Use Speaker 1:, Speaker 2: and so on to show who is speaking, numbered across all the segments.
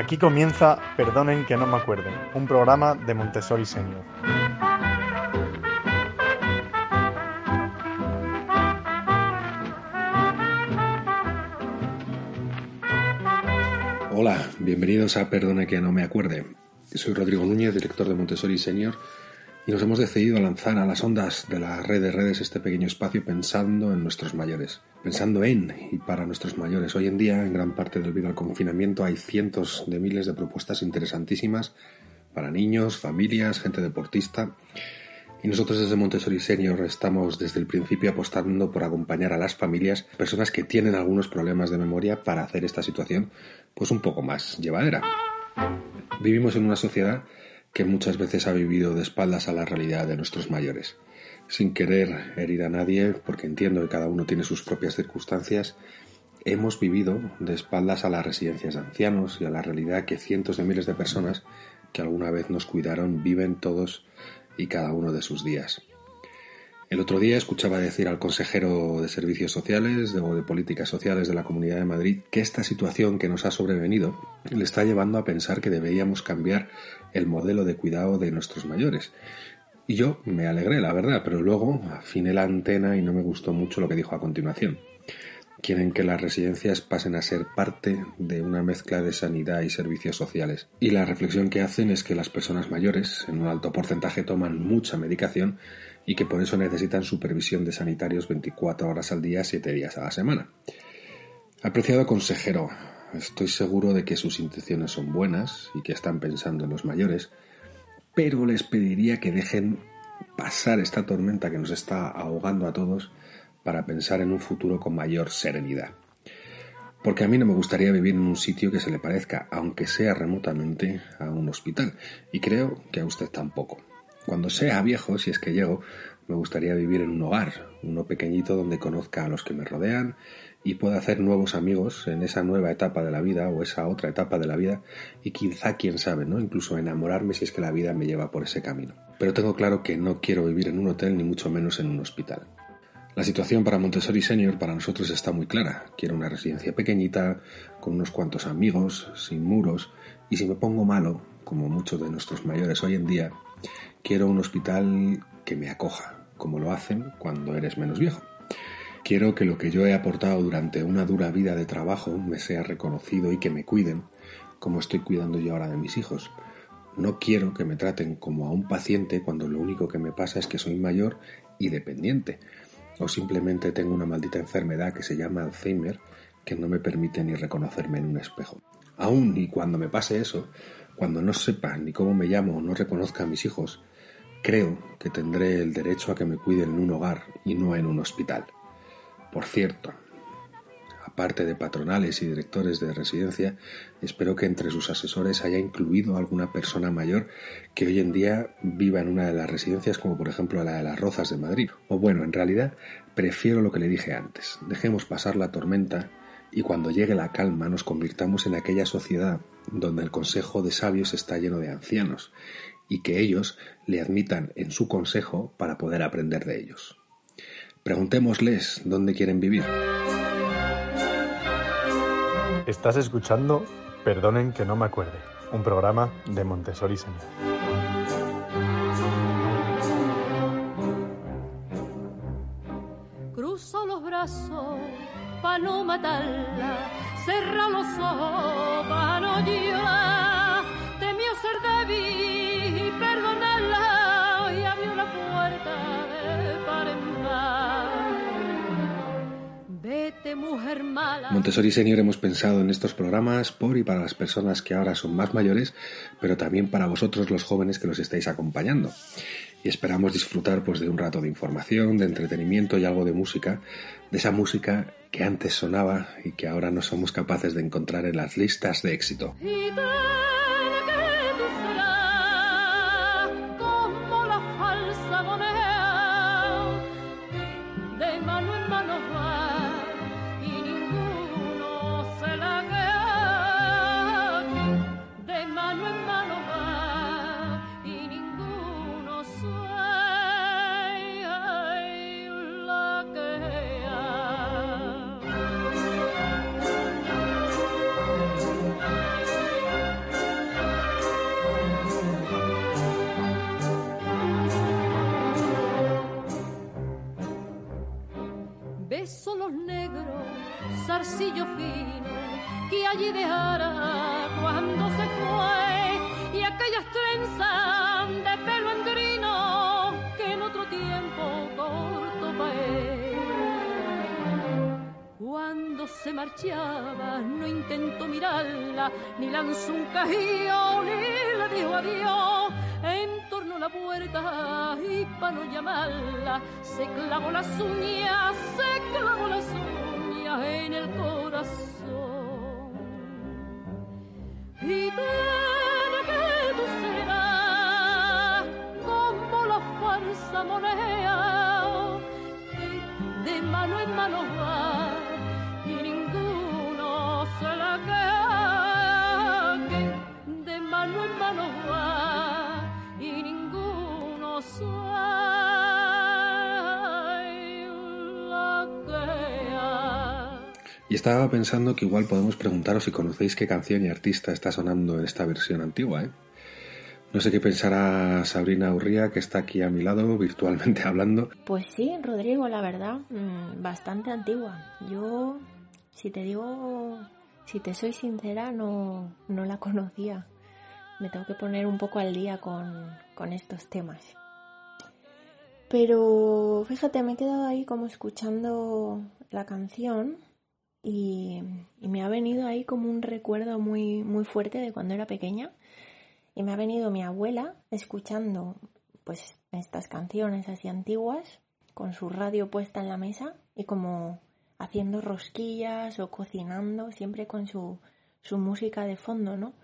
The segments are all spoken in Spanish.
Speaker 1: Aquí comienza Perdonen que no me acuerden, un programa de Montessori Senior.
Speaker 2: Hola, bienvenidos a Perdone que no me acuerde. Soy Rodrigo Núñez, director de Montessori Senior, y nos hemos decidido a lanzar a las ondas de la red de redes este pequeño espacio pensando en nuestros mayores, pensando en y para nuestros mayores. Hoy en día, en gran parte debido al confinamiento, hay cientos de miles de propuestas interesantísimas para niños, familias, gente deportista. Y nosotros desde Montessori Senior estamos desde el principio apostando por acompañar a las familias, personas que tienen algunos problemas de memoria, para hacer esta situación pues un poco más llevadera. Vivimos en una sociedad que muchas veces ha vivido de espaldas a la realidad de nuestros mayores. Sin querer herir a nadie, porque entiendo que cada uno tiene sus propias circunstancias, hemos vivido de espaldas a las residencias de ancianos y a la realidad que cientos de miles de personas que alguna vez nos cuidaron viven todos y cada uno de sus días. El otro día escuchaba decir al consejero de Servicios Sociales o de Políticas Sociales de la Comunidad de Madrid que esta situación que nos ha sobrevenido le está llevando a pensar que deberíamos cambiar el modelo de cuidado de nuestros mayores. Y yo me alegré, la verdad, pero luego afiné la antena y no me gustó mucho lo que dijo a continuación. Quieren que las residencias pasen a ser parte de una mezcla de sanidad y servicios sociales. Y la reflexión que hacen es que las personas mayores, en un alto porcentaje, toman mucha medicación y que por eso necesitan supervisión de sanitarios 24 horas al día, 7 días a la semana. Apreciado consejero, estoy seguro de que sus intenciones son buenas y que están pensando en los mayores, pero les pediría que dejen pasar esta tormenta que nos está ahogando a todos para pensar en un futuro con mayor serenidad. Porque a mí no me gustaría vivir en un sitio que se le parezca, aunque sea remotamente, a un hospital, y creo que a usted tampoco. Cuando sea viejo, si es que llego, me gustaría vivir en un hogar, uno pequeñito donde conozca a los que me rodean y pueda hacer nuevos amigos en esa nueva etapa de la vida o esa otra etapa de la vida y quizá, quién sabe, ¿no? Incluso enamorarme si es que la vida me lleva por ese camino. Pero tengo claro que no quiero vivir en un hotel ni mucho menos en un hospital. La situación para Montessori Senior para nosotros está muy clara. Quiero una residencia pequeñita, con unos cuantos amigos, sin muros, y si me pongo malo, como muchos de nuestros mayores hoy en día, quiero un hospital que me acoja, como lo hacen cuando eres menos viejo. Quiero que lo que yo he aportado durante una dura vida de trabajo me sea reconocido y que me cuiden, como estoy cuidando yo ahora de mis hijos. No quiero que me traten como a un paciente cuando lo único que me pasa es que soy mayor y dependiente o simplemente tengo una maldita enfermedad que se llama Alzheimer que no me permite ni reconocerme en un espejo. Aún y cuando me pase eso, cuando no sepa ni cómo me llamo o no reconozca a mis hijos, creo que tendré el derecho a que me cuiden en un hogar y no en un hospital. Por cierto, aparte de patronales y directores de residencia, espero que entre sus asesores haya incluido alguna persona mayor que hoy en día viva en una de las residencias, como por ejemplo la de las Rozas de Madrid. O bueno, en realidad prefiero lo que le dije antes. Dejemos pasar la tormenta y cuando llegue la calma nos convirtamos en aquella sociedad donde el consejo de sabios está lleno de ancianos y que ellos le admitan en su consejo para poder aprender de ellos. Preguntémosles dónde quieren vivir.
Speaker 1: Estás escuchando Perdonen que no me acuerde, un programa de Montessori Senior.
Speaker 3: Cruzo los brazos para no matarla, cerra los ojos para no llorar, temió ser débil y perdonarla y abrió la puerta de par en par.
Speaker 2: Montessori Senior hemos pensado en estos programas por y para las personas que ahora son más mayores, pero también para vosotros los jóvenes que los estáis acompañando. y esperamos disfrutar pues de un rato de información, de entretenimiento y algo de música, de esa música que antes sonaba y que ahora no somos capaces de encontrar en las listas de éxito.
Speaker 3: Zarcillo fino que allí dejara cuando se fue y aquellas trenzas de pelo andrino que en otro tiempo corto paé. Cuando se marchaba no intentó mirarla, ni lanzó un cajío, ni le dijo adiós. En torno a la puerta y para no llamarla, se clavó las uñas, se clavó Y
Speaker 2: estaba pensando que igual podemos preguntaros si conocéis qué canción y artista está sonando en esta versión antigua, ¿eh? No sé qué pensará Sabrina Urría, que está aquí a mi lado, virtualmente hablando.
Speaker 4: Pues sí, Rodrigo, la verdad, mm, bastante antigua. Yo, si te digo, si te soy sincera, no, no la conocía. Me tengo que poner un poco al día con, con estos temas. Pero fíjate, me he quedado ahí como escuchando la canción y, me ha venido ahí como un recuerdo muy, muy fuerte de cuando era pequeña y me ha venido mi abuela escuchando pues estas canciones así antiguas con su radio puesta en la mesa y como haciendo rosquillas o cocinando siempre con su, su música de fondo, ¿no?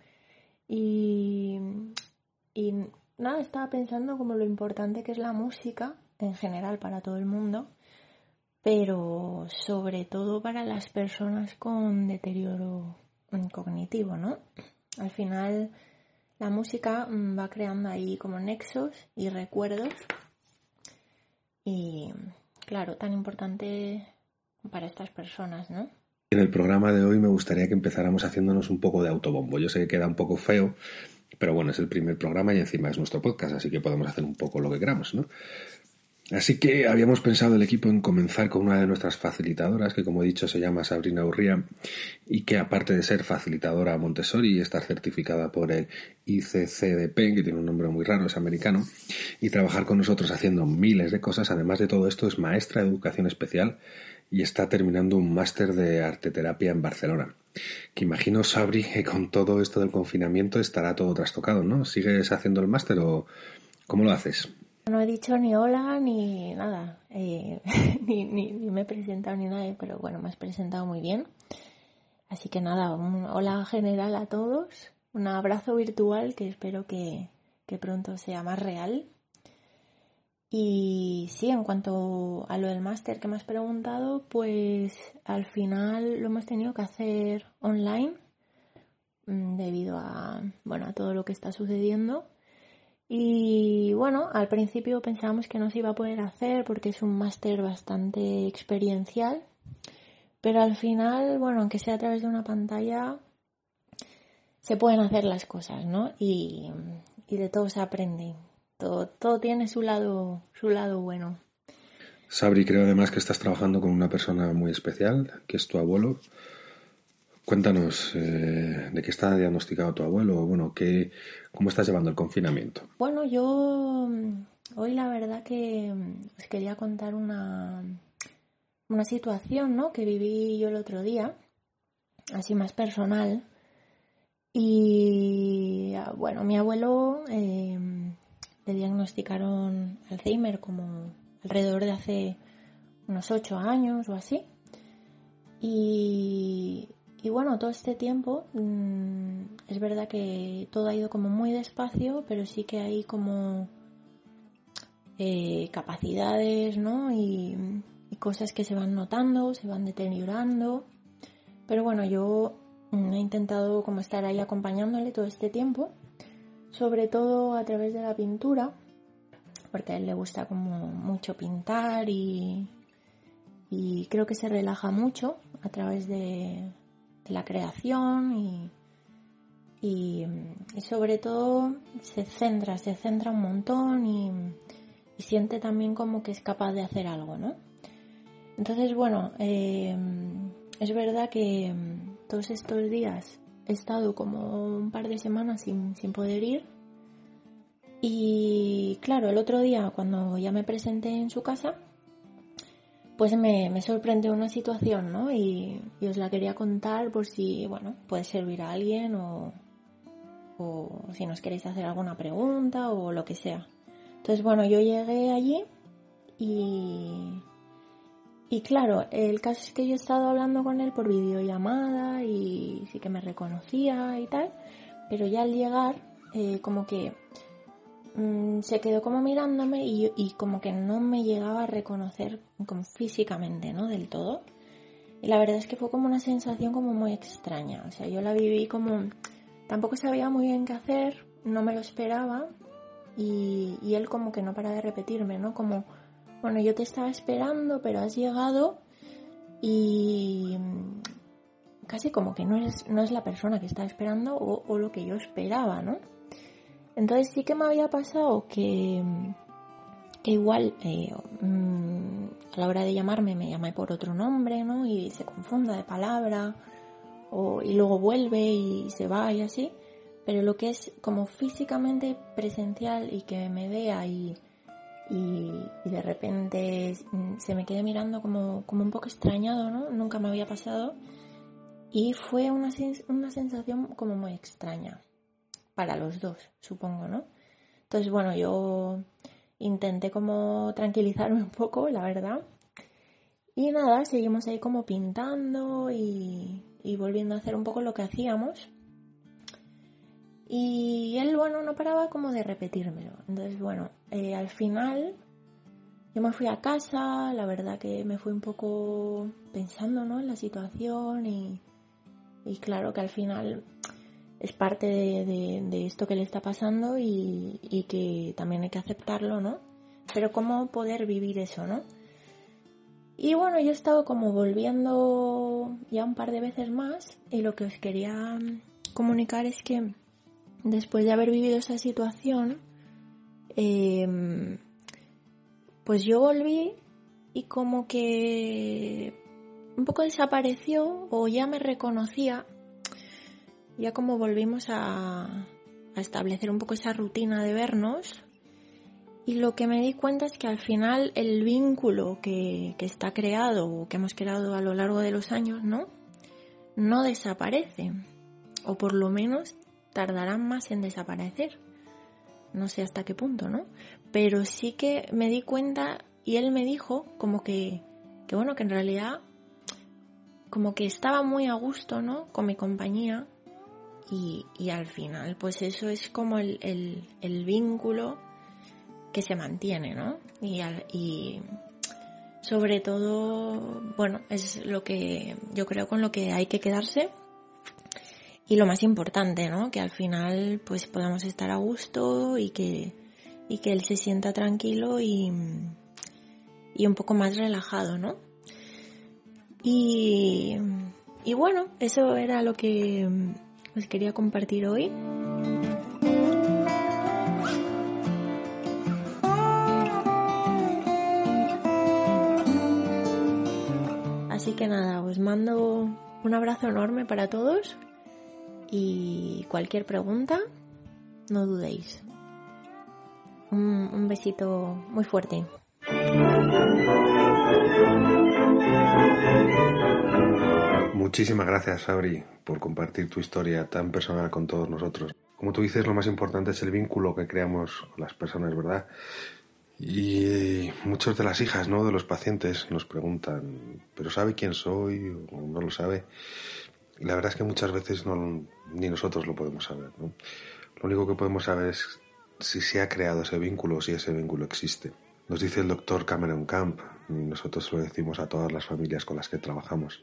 Speaker 4: Y, y nada, estaba pensando como lo importante que es la música en general para todo el mundo pero sobre todo para las personas con deterioro cognitivo, ¿no? Al final la música mm, va creando ahí como nexos y recuerdos y claro, tan importante para estas personas, ¿no?
Speaker 2: En el programa de hoy me gustaría que empezáramos haciéndonos un poco de autobombo. Yo sé que queda un poco feo, pero bueno, es el primer programa y encima es nuestro podcast, así que podemos hacer un poco lo que queramos, ¿no? Así que habíamos pensado el equipo en comenzar con una de nuestras facilitadoras, que como he dicho se llama Sabrina Urría, y que aparte de ser facilitadora Montessori y estar certificada por el ICCDP, que tiene un nombre muy raro, es americano, y trabajar con nosotros haciendo miles de cosas, además de todo esto es maestra de educación especial y está terminando un máster de arteterapia en Barcelona. Que imagino, Sabri, que con todo esto del confinamiento estará todo trastocado, ¿no? ¿Sigues haciendo el máster o cómo lo haces?
Speaker 4: No he dicho ni hola ni nada, eh, ni, ni, me he presentado ni nada, pero bueno, me has presentado muy bien. Así que nada, un hola general a todos, un abrazo virtual que espero que, que pronto sea más real. Y sí, en cuanto a lo del máster que me has preguntado, pues al final lo hemos tenido que hacer online mm, debido a, bueno, a todo lo que está sucediendo. Y bueno, al principio pensábamos que no se iba a poder hacer porque es un máster bastante experiencial, pero al final, bueno, aunque sea a través de una pantalla, se pueden hacer las cosas, ¿no? Y, de todo se aprende. Todo, todo tiene su lado, su lado bueno.
Speaker 2: Sabri, creo además que estás trabajando con una persona muy especial, que es tu abuelo. Cuéntanos eh, de qué está diagnosticado tu abuelo, bueno, qué, cómo estás llevando el confinamiento.
Speaker 4: Bueno, yo mm, hoy la verdad que mm, os quería contar una, una situación ¿no? que viví yo el otro día, así más personal. Y ah, bueno, mi abuelo, em, le diagnosticaron Alzheimer como alrededor de hace unos ocho años o así. Y, y bueno, todo este tiempo mm, es verdad que todo ha ido como muy despacio, pero sí que hay como eh, capacidades, ¿no? Y, cosas que se van notando, se van deteriorando. Pero bueno, yo mm, he intentado como estar ahí acompañándole todo este tiempo, sobre todo a través de la pintura, porque a él le gusta como mucho pintar y, y creo que se relaja mucho a través de, de la creación y, y, sobre todo se centra, se centra un montón y, siente también como que es capaz de hacer algo, ¿no? Entonces, bueno, eh, es verdad que todos estos días he estado como un par de semanas sin, sin poder ir y claro, el otro día cuando ya me presenté en su casa, pues me, me sorprendió una situación, ¿no? Y, y, os la quería contar por si, bueno, puede servir a alguien o, o si nos queréis hacer alguna pregunta o lo que sea. Entonces, bueno, yo llegué allí y, y claro, el caso es que yo he estado hablando con él por videollamada y sí que me reconocía y tal, pero ya al llegar, eh, como que mmm, se quedó como mirándome y, como que no me llegaba a reconocer físicamente, ¿no? Del todo. Y la verdad es que fue como una sensación como muy extraña. O sea, yo la viví como... Tampoco sabía muy bien qué hacer, no me lo esperaba y, él como que no para de repetirme, ¿no? Como, bueno, yo te estaba esperando, pero has llegado y casi como que no es, no es la persona que estaba esperando o, o lo que yo esperaba, ¿no? Entonces sí que me había pasado que, que igual eh, mmm, a la hora de llamarme me llamé por otro nombre, ¿no? Y se confunda de palabra, o, y luego vuelve y se va y así. Pero lo que es como físicamente presencial y que me vea y, y, y de repente se me quede mirando como, como un poco extrañado, ¿no? Nunca me había pasado. Y fue una, una sensación como muy extraña para los dos, supongo, ¿no? Entonces, bueno, yo intenté como tranquilizarme un poco, la verdad. Y nada, seguimos ahí como pintando y, volviendo a hacer un poco lo que hacíamos. Y él, bueno, no paraba como de repetírmelo. Entonces, bueno, eh, al final yo me fui a casa, la verdad que me fui un poco pensando, ¿no? En la situación y, y claro que al final es parte de, esto que le está pasando y, que también hay que aceptarlo, ¿no? Pero cómo poder vivir eso, ¿no? Y bueno, yo he estado como volviendo ya un par de veces más y lo que os quería comunicar es que después de haber vivido esa situación, eh, pues yo volví y como que un poco desapareció o ya me reconocía ya como volvimos a, establecer un poco esa rutina de vernos, y lo que me di cuenta es que al final el vínculo que, que, está creado o que hemos creado a lo largo de los años, ¿no? No desaparece. O por lo menos tardarán más en desaparecer. No sé hasta qué punto, ¿no? Pero sí que me di cuenta y él me dijo como que, que bueno, que en realidad como que estaba muy a gusto, ¿no? Con mi compañía y, al final, pues eso es como el, el, el vínculo que se mantiene, ¿no? Y, al, y, sobre todo, bueno, es lo que yo creo con lo que hay que quedarse y lo más importante, ¿no? Que al final pues podamos estar a gusto y que, y que él se sienta tranquilo y, y un poco más relajado, ¿no? Y, y bueno, eso era lo que os quería compartir hoy. Así que nada, os mando un abrazo enorme para todos y cualquier pregunta, no dudéis. Un, besito muy fuerte.
Speaker 2: Muchísimas gracias, Sabri, por compartir tu historia tan personal con todos nosotros.
Speaker 5: Como tú dices, lo más importante es el vínculo que creamos con las personas, ¿verdad? Y muchas de las hijas, ¿no? De los pacientes nos preguntan, ¿pero sabe quién soy o no lo sabe? Y la verdad es que muchas veces ni nosotros lo podemos saber. Lo único que podemos saber es si se ha creado ese vínculo o si ese vínculo existe. Nos dice el doctor Cameron Camp, y nosotros lo decimos a todas las familias con las que trabajamos.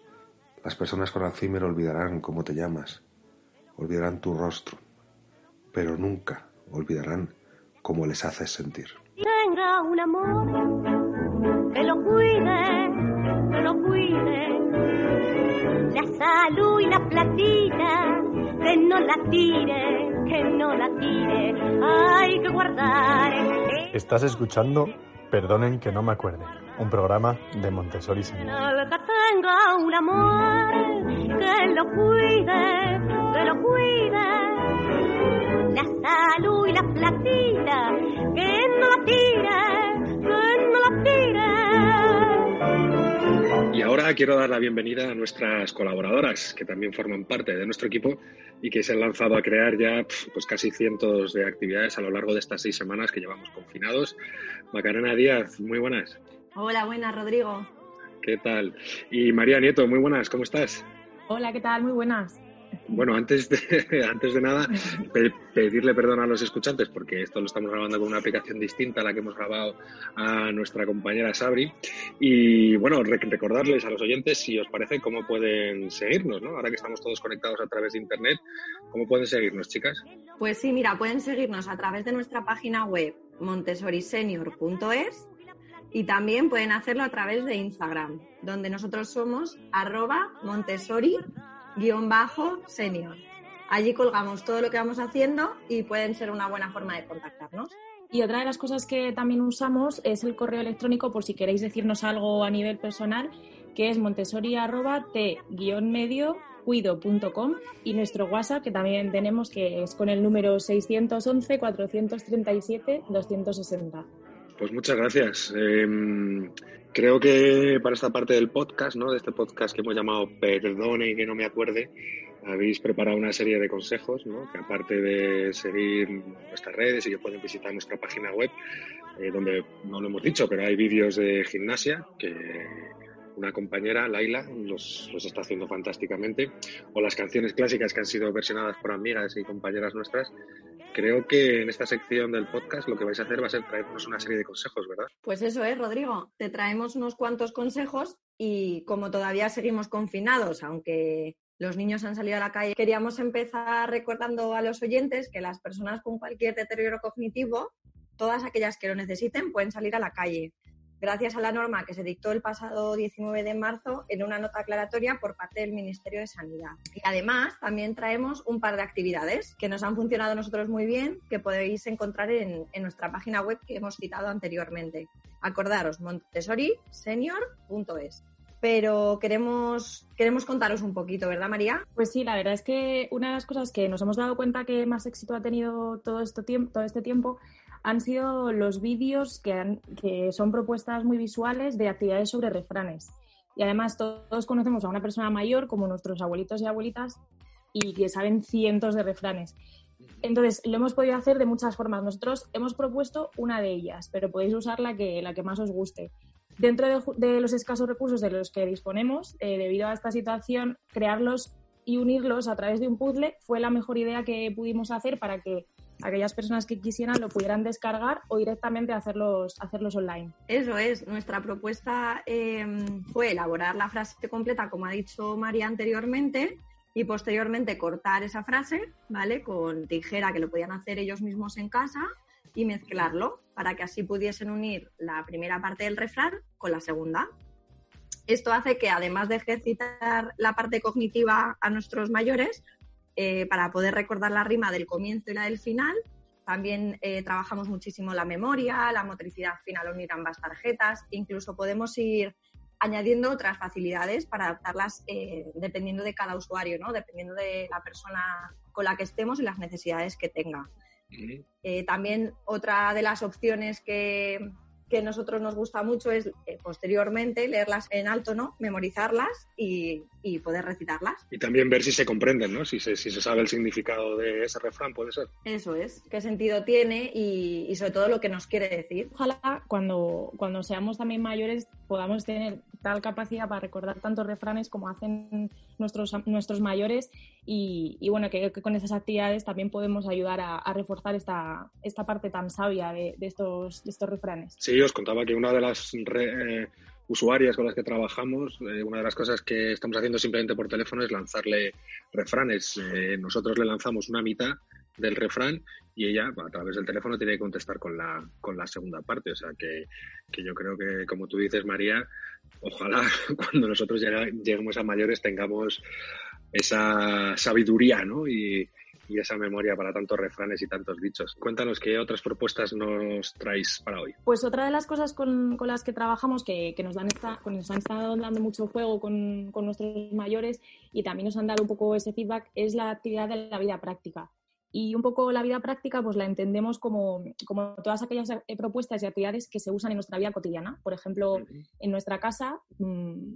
Speaker 5: Las personas con Alzheimer olvidarán cómo te llamas, olvidarán tu rostro, pero nunca olvidarán cómo les haces sentir.
Speaker 6: Tenga un amor que lo cuide, que lo cuide. La salud y la platita, que no la tire, que no la tire. Hay que guardar.
Speaker 1: Estás escuchando Perdonen que no me acuerde, un programa de Montessori Señor.
Speaker 6: Que tenga un amor que lo cuide, que lo cuide. La salud y la platita, que no la tire, que no la tire.
Speaker 5: Y ahora quiero dar la bienvenida a nuestras colaboradoras, que también forman parte de nuestro equipo y que se han lanzado a crear ya pues casi cientos de actividades a lo largo de estas seis semanas que llevamos confinados. Macarena Díaz, muy buenas.
Speaker 7: Hola, buenas, Rodrigo.
Speaker 5: ¿Qué tal? Y María Nieto, muy buenas, ¿cómo estás?
Speaker 8: Hola, ¿qué tal? Muy buenas.
Speaker 5: Bueno, antes de, antes de nada, pe- pedirle perdón a los escuchantes, porque esto lo estamos grabando con una aplicación distinta a la que hemos grabado a nuestra compañera Sabri. Y bueno, re- recordarles a los oyentes, si os parece, cómo pueden seguirnos, ¿no? Ahora que estamos todos conectados a través de Internet, ¿cómo pueden seguirnos, chicas?
Speaker 7: Pues sí, mira, pueden seguirnos a través de nuestra página web montessorisenior.es y también pueden hacerlo a través de Instagram, donde nosotros somos arroba montessori-senior. Allí colgamos todo lo que vamos haciendo y pueden ser una buena forma de contactarnos.
Speaker 8: Y otra de las cosas que también usamos es el correo electrónico por si queréis decirnos algo a nivel personal, que es montessori-t-medio.cuido.com y nuestro WhatsApp que también tenemos que es con el número 611-437-260.
Speaker 5: Pues muchas gracias. Eh, creo que para esta parte del podcast, ¿no? De este podcast que hemos llamado Perdone que no me acuerde, habéis preparado una serie de consejos, ¿no? Que aparte de seguir nuestras redes y que pueden visitar nuestra página web, eh, donde no lo hemos dicho, pero hay vídeos de gimnasia que una compañera, Laila, los, los está haciendo fantásticamente, o las canciones clásicas que han sido versionadas por amigas y compañeras nuestras. Creo que en esta sección del podcast lo que vais a hacer va a ser traernos una serie de consejos, ¿verdad?
Speaker 7: Pues eso es, Rodrigo. Te traemos unos cuantos consejos y como todavía seguimos confinados, aunque los niños han salido a la calle, queríamos empezar recordando a los oyentes que las personas con cualquier deterioro cognitivo, todas aquellas que lo necesiten, pueden salir a la calle. Gracias a la norma que se dictó el pasado 19 de marzo en una nota aclaratoria por parte del Ministerio de Sanidad. Y además también traemos un par de actividades que nos han funcionado a nosotros muy bien, que podéis encontrar en, en nuestra página web que hemos citado anteriormente. Acordaros, montessorisenior.es. Pero queremos, queremos contaros un poquito, ¿verdad, María?
Speaker 8: Pues sí, la verdad es que una de las cosas que nos hemos dado cuenta que más éxito ha tenido todo, este tiempo, todo este tiempo han sido los vídeos que, han- que son propuestas muy visuales de actividades sobre refranes. Y además todos conocemos a una persona mayor como nuestros abuelitos y abuelitas y que saben cientos de refranes. Entonces, lo hemos podido hacer de muchas formas. Nosotros hemos propuesto una de ellas, pero podéis usar la que, la que más os guste. Dentro de, de los escasos recursos de los que disponemos, eh, debido a esta situación, crearlos y unirlos a través de un puzzle fue la mejor idea que pudimos hacer para que aquellas personas que quisieran lo pudieran descargar o directamente hacerlos, hacerlos online.
Speaker 7: Eso es, nuestra propuesta eh, fue elaborar la frase completa, como ha dicho María anteriormente, y posteriormente cortar esa frase, ¿vale? Con tijera, que lo podían hacer ellos mismos en casa, y mezclarlo para que así pudiesen unir la primera parte del refrán con la segunda. Esto hace que además de ejercitar la parte cognitiva a nuestros mayores, eh, para poder recordar la rima del comienzo y la del final, también eh, trabajamos muchísimo la memoria, la motricidad fina al unir ambas tarjetas, incluso podemos ir añadiendo otras facilidades para adaptarlas eh, dependiendo de cada usuario, ¿no? dependiendo de la persona con la que estemos y las necesidades que tenga. Eh, también otra de las opciones que, que a nosotros nos gusta mucho es eh, posteriormente leerlas en alto, ¿no? Memorizarlas y, y, poder recitarlas.
Speaker 2: Y también ver si se comprenden, ¿no? Si se, si se sabe el significado de ese refrán, puede ser.
Speaker 7: Eso es, qué sentido tiene y, y sobre todo lo que nos quiere decir.
Speaker 8: Ojalá cuando, cuando seamos también mayores podamos tener tal capacidad para recordar tantos refranes como hacen nuestros, nuestros mayores y, bueno, que, con esas actividades también podemos ayudar a, reforzar esta, esta parte tan sabia de, estos, de estos refranes.
Speaker 2: Sí, os contaba que una de las eh, usuarias con las que trabajamos, eh, una de las cosas que estamos haciendo simplemente por teléfono es lanzarle refranes. Eh, nosotros le lanzamos una mitad del refrán y ella a través del teléfono tiene que contestar con la, con la segunda parte. O sea que, que yo creo que, como tú dices, María, ojalá cuando nosotros lleguemos a mayores tengamos esa sabiduría ¿no? y, y esa memoria para tantos refranes y tantos dichos. Cuéntanos qué otras propuestas nos traéis para hoy.
Speaker 8: Pues otra de las cosas con, con las que trabajamos, que, que nos, dan esta, nos han estado dando mucho juego con, con nuestros mayores y también nos han dado un poco ese feedback, es la actividad de la vida práctica. Y un poco la vida práctica, pues la entendemos como, como todas aquellas eh, propuestas y actividades que se usan en nuestra vida cotidiana. Por ejemplo, en nuestra casa,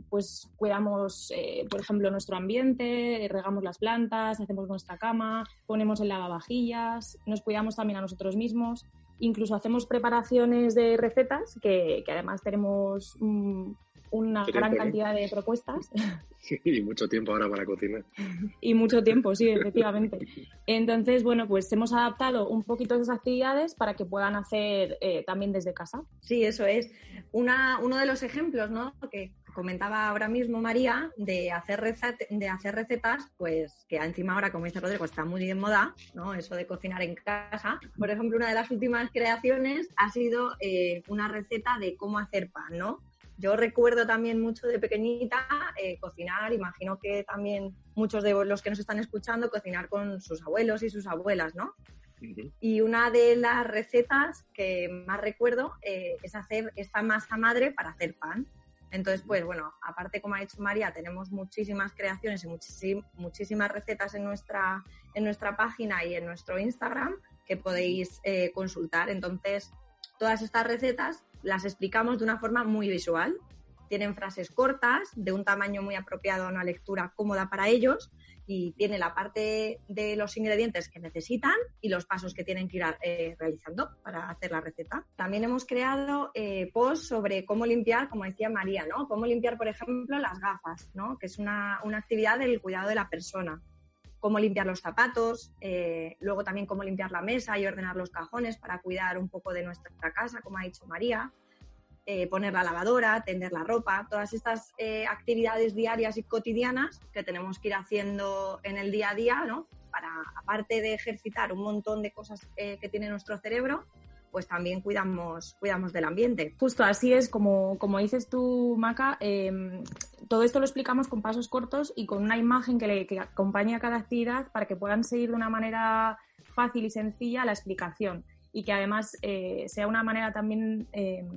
Speaker 8: pues cuidamos, eh, por ejemplo, nuestro ambiente, regamos las plantas, hacemos nuestra cama, ponemos el lavavajillas, nos cuidamos también a nosotros mismos. Incluso hacemos preparaciones de recetas, que, que además tenemos mm, una gran
Speaker 2: tiempo, ¿no?
Speaker 8: cantidad de propuestas.
Speaker 2: y mucho tiempo ahora para cocinar.
Speaker 8: y mucho tiempo, sí, efectivamente. Entonces, bueno, pues hemos adaptado un poquito esas actividades para que puedan hacer eh, también desde casa.
Speaker 7: Sí, eso es. Una, uno de los ejemplos ¿no? que comentaba ahora mismo María de hacer, recet, de hacer recetas, pues que encima ahora, como dice Rodrigo, está muy de moda, ¿no? Eso de cocinar en casa. Por ejemplo, una de las últimas creaciones ha sido eh, una receta de cómo hacer pan, ¿no? Yo recuerdo también mucho de pequeñita eh, cocinar, imagino que también muchos de los que nos están escuchando cocinar con sus abuelos y sus abuelas, ¿no? Uh -huh. Y una de las recetas que más recuerdo eh, es hacer esta masa madre para hacer pan. Entonces, pues bueno, aparte, como ha dicho María, tenemos muchísimas creaciones y muchísim muchísimas recetas en nuestra, en nuestra página y en nuestro Instagram que podéis eh, consultar. Entonces, todas estas recetas las explicamos de una forma muy visual. Tienen frases cortas, de un tamaño muy apropiado a una lectura cómoda para ellos y tiene la parte de los ingredientes que necesitan y los pasos que tienen que ir eh, realizando para hacer la receta. También hemos creado eh, posts sobre cómo limpiar, como decía María, ¿no? Cómo limpiar, por ejemplo, las gafas, ¿no? Que es una, una actividad del cuidado de la persona cómo limpiar los zapatos, eh, luego también cómo limpiar la mesa y ordenar los cajones para cuidar un poco de nuestra casa, como ha dicho María, eh, poner la lavadora, tender la ropa, todas estas eh, actividades diarias y cotidianas que tenemos que ir haciendo en el día a día, ¿no? Para, aparte de ejercitar un montón de cosas que tiene nuestro cerebro, pues también cuidamos, cuidamos del ambiente.
Speaker 8: Justo así es, como, como dices tú, Maca, eh, todo esto lo explicamos con pasos cortos y con una imagen que, le, acompañe a cada actividad para que puedan seguir de una manera fácil y sencilla la explicación y que además eh, sea una manera también eh,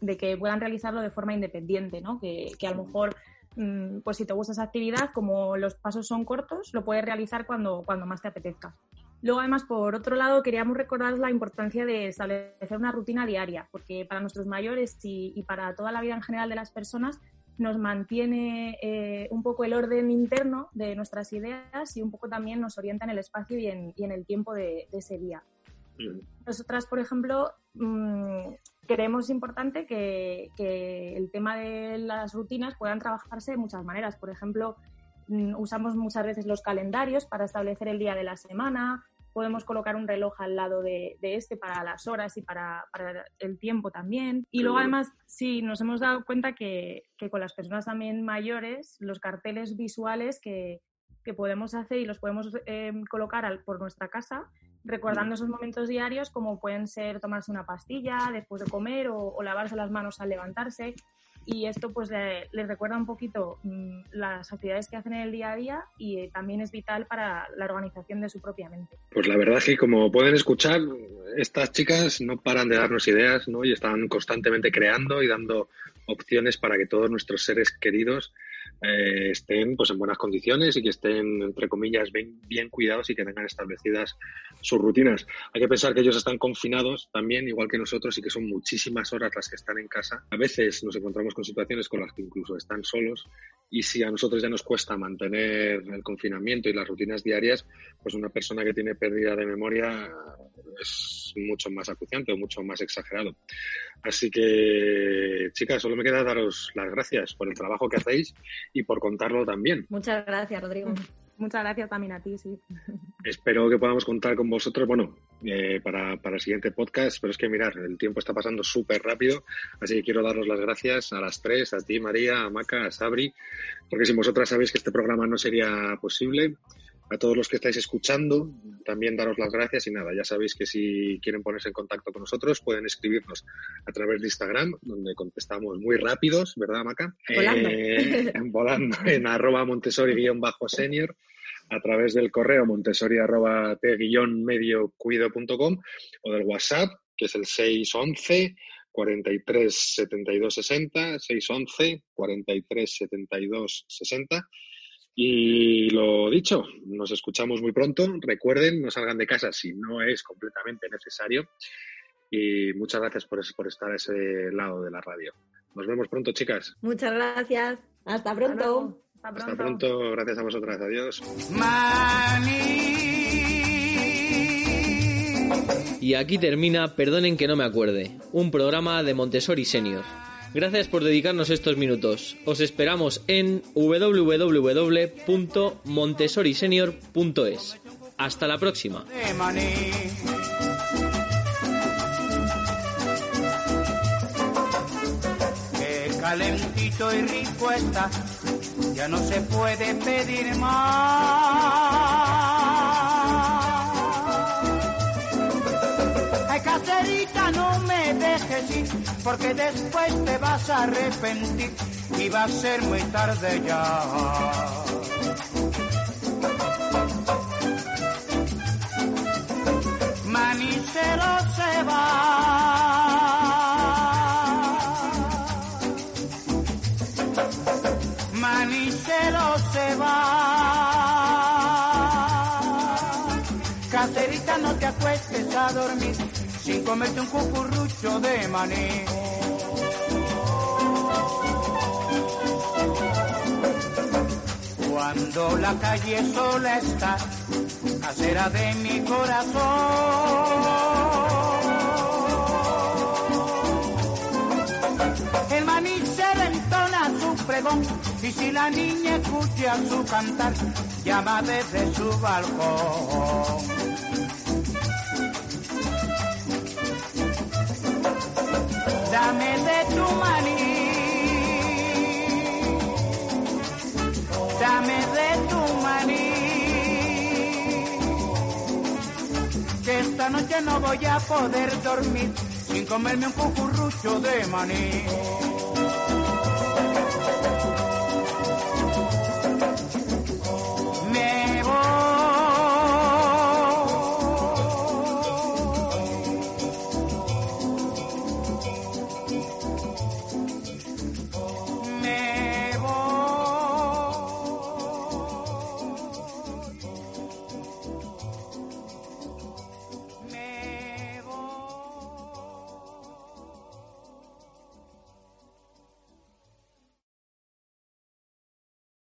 Speaker 8: de que puedan realizarlo de forma independiente, ¿no? que, que a lo mejor mm, pues si te gusta esa actividad, como los pasos son cortos, lo puedes realizar cuando, cuando más te apetezca. Luego, además, por otro lado, queríamos recordar la importancia de establecer una rutina diaria, porque para nuestros mayores y, y para toda la vida en general de las personas nos mantiene eh, un poco el orden interno de nuestras ideas y un poco también nos orienta en el espacio y en, y en el tiempo de, de, ese día. Nosotras, por ejemplo, mmm, creemos importante que, que, el tema de las rutinas puedan trabajarse de muchas maneras. Por ejemplo, mmm, usamos muchas veces los calendarios para establecer el día de la semana, podemos colocar un reloj al lado de, de este para las horas y para, para, el tiempo también. Y luego además, sí, nos hemos dado cuenta que, que con las personas también mayores, los carteles visuales que, que podemos hacer y los podemos eh, colocar al, por nuestra casa, recordando esos momentos diarios como pueden ser tomarse una pastilla después de comer o, o lavarse las manos al levantarse y esto pues le, les recuerda un poquito mmm, las actividades que hacen en el día a día y eh, también es vital para la organización de su propia mente.
Speaker 2: Pues la verdad es que como pueden escuchar, estas chicas no paran de darnos ideas ¿no? y están constantemente creando y dando opciones para que todos nuestros seres queridos
Speaker 5: eh, estén pues en buenas condiciones y que estén, entre comillas, bien, bien, cuidados y que tengan establecidas sus rutinas. Hay que pensar que ellos están confinados también, igual que nosotros, y que son muchísimas horas las que están en casa. A veces nos encontramos con situaciones con las que incluso están solos y si a nosotros ya nos cuesta mantener el confinamiento y las rutinas diarias, pues una persona que tiene pérdida de memoria es mucho más acuciante o mucho más exagerado. Así que, chicas, solo me queda daros las gracias por el trabajo que hacéis y por contarlo también.
Speaker 7: Muchas gracias, Rodrigo.
Speaker 8: Muchas gracias también a ti, sí.
Speaker 5: Espero que podamos contar con vosotros, bueno, eh, para, para, el siguiente podcast, pero es que mirar, el tiempo está pasando súper rápido, así que quiero daros las gracias a las tres, a ti, María, a Maca, a Sabri, porque sin vosotras sabéis que este programa no sería posible a todos los que estáis escuchando, también daros las gracias y nada, ya sabéis que si quieren ponerse en contacto con nosotros pueden escribirnos a través de Instagram, donde contestamos muy rápidos, ¿verdad, Maca?
Speaker 7: Volando.
Speaker 5: Eh, volando en arroba montessori-senior a través del correo montessori arroba o del WhatsApp, que es el 611 43 72 60, 611 43 72 60 y lo dicho, nos escuchamos muy pronto. Recuerden, no salgan de casa si no es completamente necesario. Y muchas gracias por, estar a ese lado de la radio. Nos vemos pronto, chicas.
Speaker 7: Muchas gracias. Hasta pronto.
Speaker 8: Hasta pronto.
Speaker 5: Gracias a vosotras. Adiós.
Speaker 9: Y aquí termina Perdonen que no me acuerde, un programa de Montessori Senior. Gracias por dedicarnos estos minutos. Os esperamos en www.montessorisenior.es. Hasta la próxima.
Speaker 10: Calentito y rico ya no se puede pedir más porque después te vas a arrepentir y va a ser muy tarde ya. Manicero se va. Manicero se va. Caserita, no te acuestes a dormir sin comerte un cucurrucho de maní. Cuando la calle sola está, acera de mi corazón. El maní se ventona su pregón y si la niña escucha su cantar, llama desde su balcón. Dame de tu maní, dame de tu maní, que esta noche no voy a poder dormir sin comerme un cucurrucho de maní.